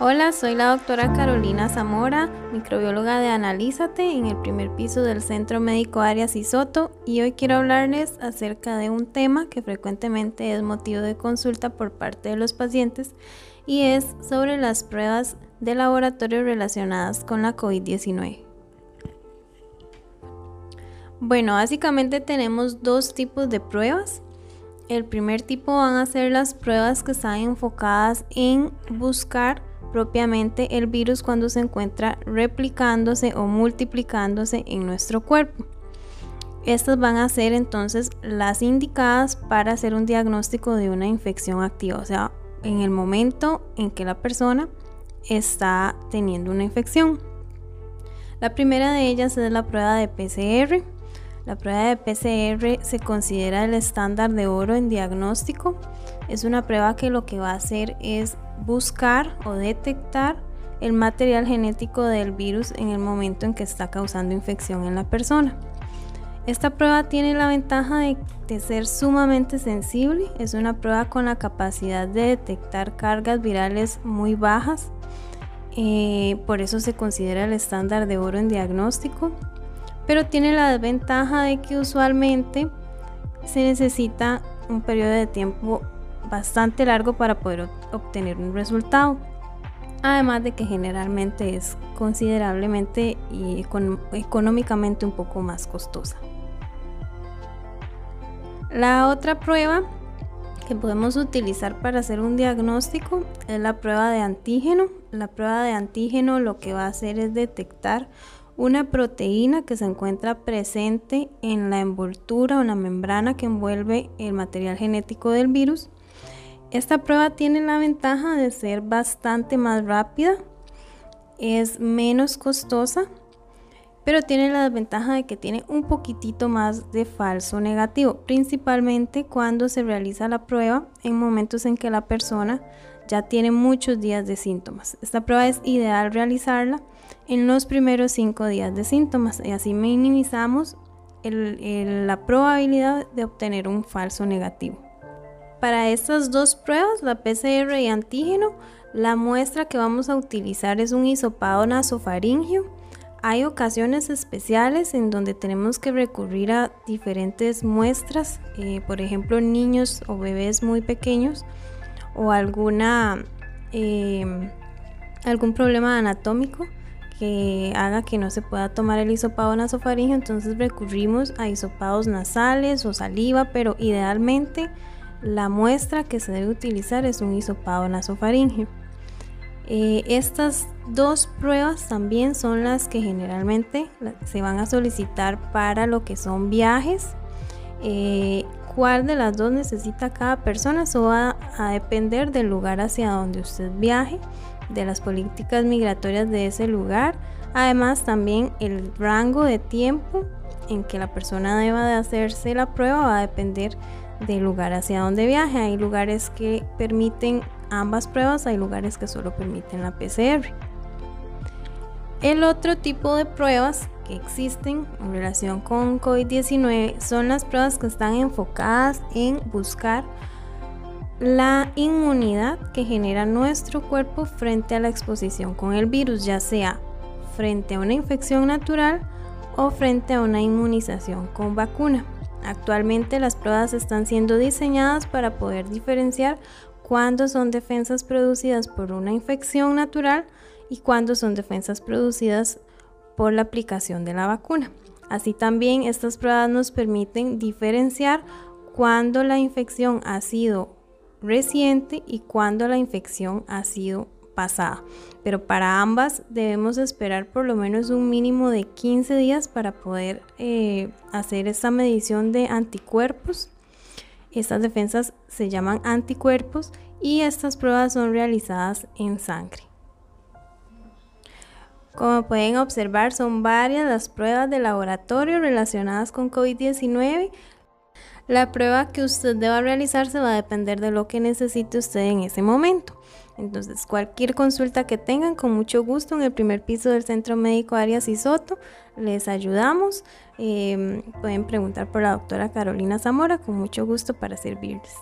Hola, soy la doctora Carolina Zamora, microbióloga de Analízate en el primer piso del Centro Médico Arias Soto y hoy quiero hablarles acerca de un tema que frecuentemente es motivo de consulta por parte de los pacientes y es sobre las pruebas de laboratorio relacionadas con la COVID-19. Bueno, básicamente tenemos dos tipos de pruebas. El primer tipo van a ser las pruebas que están enfocadas en buscar propiamente el virus cuando se encuentra replicándose o multiplicándose en nuestro cuerpo. Estas van a ser entonces las indicadas para hacer un diagnóstico de una infección activa, o sea, en el momento en que la persona está teniendo una infección. La primera de ellas es la prueba de PCR. La prueba de PCR se considera el estándar de oro en diagnóstico. Es una prueba que lo que va a hacer es buscar o detectar el material genético del virus en el momento en que está causando infección en la persona. Esta prueba tiene la ventaja de, ser sumamente sensible, es una prueba con la capacidad de detectar cargas virales muy bajas, eh, por eso se considera el estándar de oro en diagnóstico, pero tiene la desventaja de que usualmente se necesita un periodo de tiempo bastante largo para poder obtener un resultado. Además de que generalmente es considerablemente y económicamente un poco más costosa. La otra prueba que podemos utilizar para hacer un diagnóstico es la prueba de antígeno. La prueba de antígeno lo que va a hacer es detectar una proteína que se encuentra presente en la envoltura o la membrana que envuelve el material genético del virus esta prueba tiene la ventaja de ser bastante más rápida, es menos costosa, pero tiene la desventaja de que tiene un poquitito más de falso negativo, principalmente cuando se realiza la prueba en momentos en que la persona ya tiene muchos días de síntomas. Esta prueba es ideal realizarla en los primeros cinco días de síntomas y así minimizamos la probabilidad de obtener un falso negativo. Para estas dos pruebas, la PCR y antígeno, la muestra que vamos a utilizar es un hisopado nasofaringio. Hay ocasiones especiales en donde tenemos que recurrir a diferentes muestras, eh, por ejemplo niños o bebés muy pequeños o alguna, em, algún problema anatómico que haga que no se pueda tomar el hisopado nasofaringio, entonces recurrimos a hisopados nasales o saliva, pero idealmente la muestra que se debe utilizar es un hisopado nasofaringio. Eh, estas dos pruebas también son las que generalmente se van a solicitar para lo que son viajes. Eh, ¿Cuál de las dos necesita cada persona? Eso va a depender del lugar hacia donde usted viaje, de las políticas migratorias de ese lugar. Además también el rango de tiempo en que la persona deba de hacerse la prueba va a depender del lugar hacia donde viaje. Hay lugares que permiten ambas pruebas, hay lugares que solo permiten la PCR. El otro tipo de pruebas que existen en relación con COVID-19 son las pruebas que están enfocadas en buscar la inmunidad que genera nuestro cuerpo frente a la exposición con el virus, ya sea frente a una infección natural o frente a una inmunización con vacuna. Actualmente las pruebas están siendo diseñadas para poder diferenciar cuándo son defensas producidas por una infección natural y cuándo son defensas producidas por la aplicación de la vacuna. Así también estas pruebas nos permiten diferenciar cuándo la infección ha sido reciente y cuándo la infección ha sido pasada. Pero para ambas debemos esperar por lo menos un mínimo de 15 días para poder eh, hacer esta medición de anticuerpos. Estas defensas se llaman anticuerpos y estas pruebas son realizadas en sangre. Como pueden observar, son varias las pruebas de laboratorio relacionadas con COVID-19. La prueba que usted deba realizarse va a depender de lo que necesite usted en ese momento. Entonces, cualquier consulta que tengan, con mucho gusto, en el primer piso del Centro Médico Arias y Soto, les ayudamos. Em, pueden preguntar por la doctora Carolina Zamora, con mucho gusto para servirles.